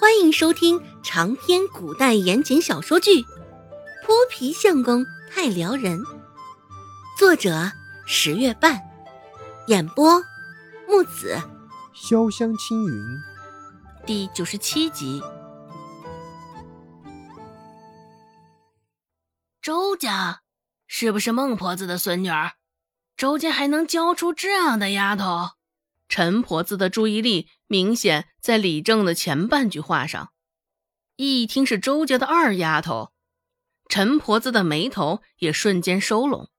欢迎收听长篇古代言情小说剧《泼皮相公太撩人》，作者十月半，演播木子潇湘青云，第九十七集。周家是不是孟婆子的孙女儿？周家还能教出这样的丫头？陈婆子的注意力明显在李正的前半句话上，一听是周家的二丫头，陈婆子的眉头也瞬间收拢。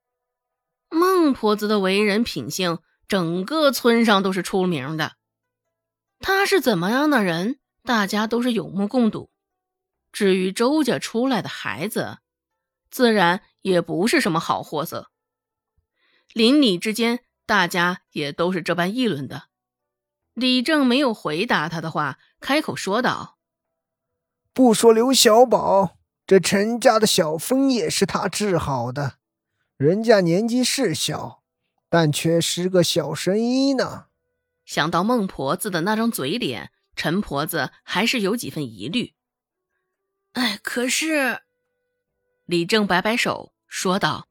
孟婆子的为人品性，整个村上都是出名的。她是怎么样的人，大家都是有目共睹。至于周家出来的孩子，自然也不是什么好货色。邻里之间。大家也都是这般议论的。李正没有回答他的话，开口说道：“不说刘小宝，这陈家的小风也是他治好的。人家年纪是小，但却是个小神医呢。”想到孟婆子的那张嘴脸，陈婆子还是有几分疑虑。哎，可是，李正摆摆手说道。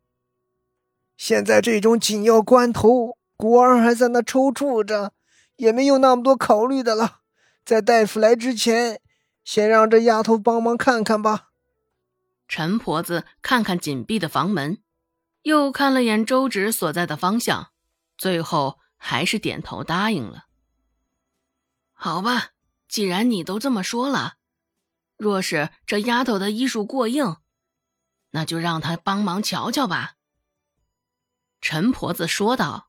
现在这种紧要关头，国儿还在那抽搐着，也没有那么多考虑的了。在大夫来之前，先让这丫头帮忙看看吧。陈婆子看看紧闭的房门，又看了眼周芷所在的方向，最后还是点头答应了。好吧，既然你都这么说了，若是这丫头的医术过硬，那就让她帮忙瞧瞧吧。陈婆子说道：“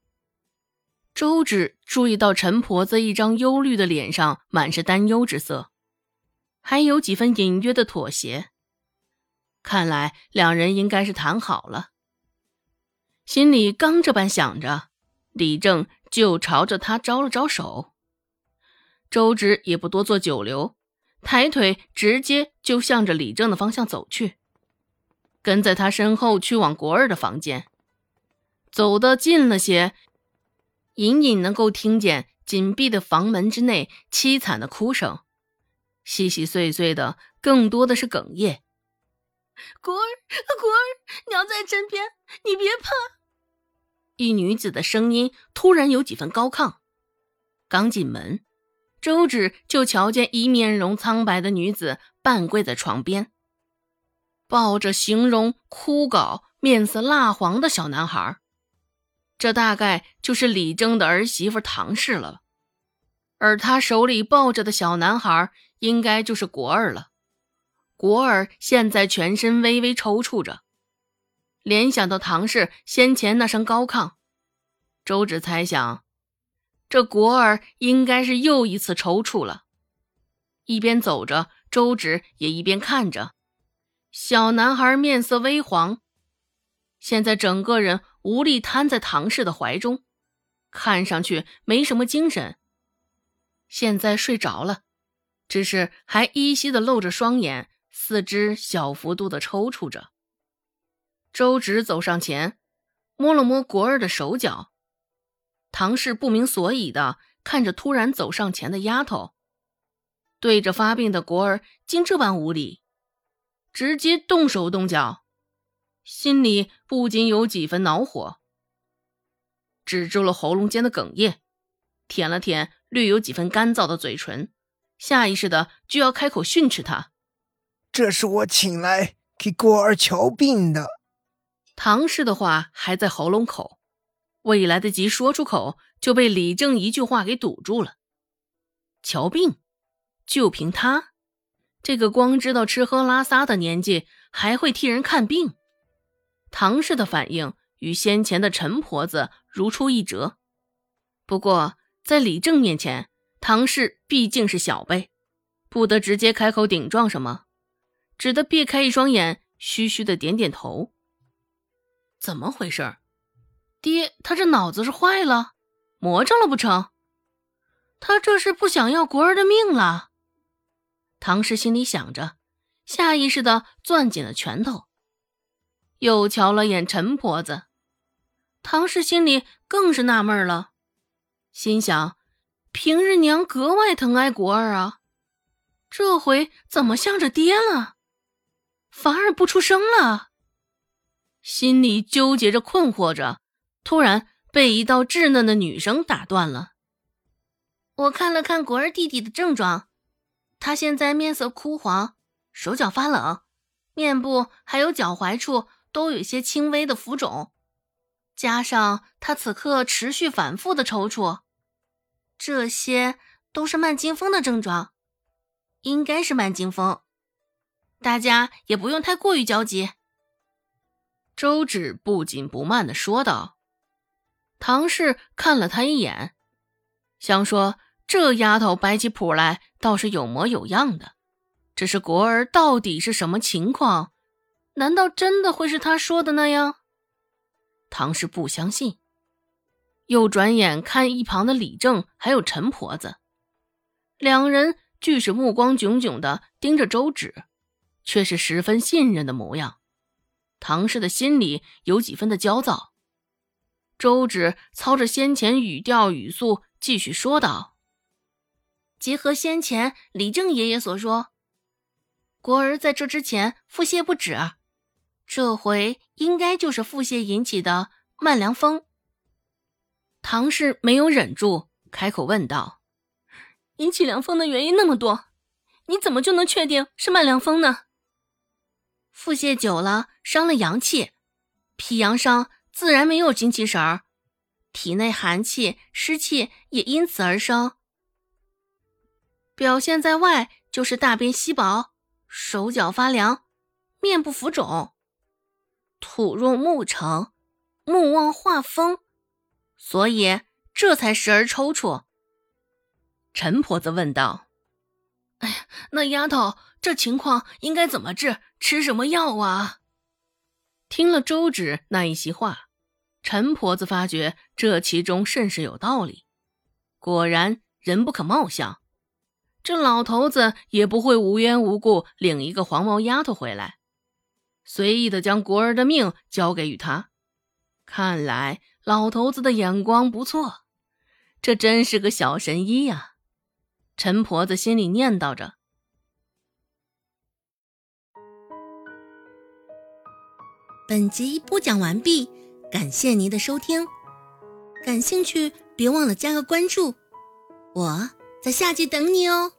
周芷注意到陈婆子一张忧虑的脸上满是担忧之色，还有几分隐约的妥协。看来两人应该是谈好了。心里刚这般想着，李正就朝着他招了招手。周芷也不多做久留，抬腿直接就向着李正的方向走去，跟在他身后去往国儿的房间。”走得近了些，隐隐能够听见紧闭的房门之内凄惨的哭声，细细碎碎的，更多的是哽咽。果儿，果儿，娘在身边，你别怕。一女子的声音突然有几分高亢。刚进门，周芷就瞧见一面容苍白的女子半跪在床边，抱着形容枯槁、面色蜡黄的小男孩。这大概就是李征的儿媳妇唐氏了，而他手里抱着的小男孩，应该就是国儿了。国儿现在全身微微抽搐着，联想到唐氏先前那声高亢，周芷猜想，这国儿应该是又一次抽搐了。一边走着，周芷也一边看着小男孩，面色微黄，现在整个人。无力瘫在唐氏的怀中，看上去没什么精神。现在睡着了，只是还依稀的露着双眼，四肢小幅度的抽搐着。周芷走上前，摸了摸国儿的手脚。唐氏不明所以的看着突然走上前的丫头，对着发病的国儿竟这般无礼，直接动手动脚。心里不禁有几分恼火，止住了喉咙间的哽咽，舔了舔略有几分干燥的嘴唇，下意识的就要开口训斥他：“这是我请来给过儿瞧病的。”唐氏的话还在喉咙口，未来得及说出口，就被李正一句话给堵住了。瞧病，就凭他这个光知道吃喝拉撒的年纪，还会替人看病？唐氏的反应与先前的陈婆子如出一辙，不过在李正面前，唐氏毕竟是小辈，不得直接开口顶撞什么，只得避开一双眼，虚虚的点点头。怎么回事？爹，他这脑子是坏了，魔怔了不成？他这是不想要国儿的命了？唐氏心里想着，下意识的攥紧了拳头。又瞧了眼陈婆子，唐氏心里更是纳闷了，心想：平日娘格外疼爱国儿啊，这回怎么向着爹了？反而不出声了。心里纠结着，困惑着，突然被一道稚嫩的女声打断了。我看了看国儿弟弟的症状，他现在面色枯黄，手脚发冷，面部还有脚踝处都有些轻微的浮肿，加上他此刻持续反复的抽搐，这些都是慢惊风的症状，应该是慢惊风。大家也不用太过于焦急。”周芷不紧不慢的说道。唐氏看了他一眼，想说这丫头摆起谱来倒是有模有样的，只是国儿到底是什么情况？难道真的会是他说的那样？唐氏不相信，又转眼看一旁的李正还有陈婆子，两人俱是目光炯炯的盯着周芷。却是十分信任的模样，唐氏的心里有几分的焦躁。周芷操着先前语调语速继续说道：“结合先前李正爷爷所说，国儿在这之前腹泻不止，这回应该就是腹泻引起的慢凉风。”唐氏没有忍住，开口问道：“引起凉风的原因那么多，你怎么就能确定是慢凉风呢？”腹泻久了伤了阳气，脾阳伤自然没有精气神儿，体内寒气湿气也因此而生。表现在外就是大便稀薄，手脚发凉，面部浮肿，土若木成，木望化风，所以这才时而抽搐。陈婆子问道：“哎呀，那丫头。”这情况应该怎么治？吃什么药啊？听了周芷那一席话，陈婆子发觉这其中甚是有道理。果然，人不可貌相，这老头子也不会无缘无故领一个黄毛丫头回来，随意的将国儿的命交给与他。看来老头子的眼光不错，这真是个小神医呀！陈婆子心里念叨着。本集播讲完毕，感谢您的收听。感兴趣别忘了加个关注，我在下集等你哦。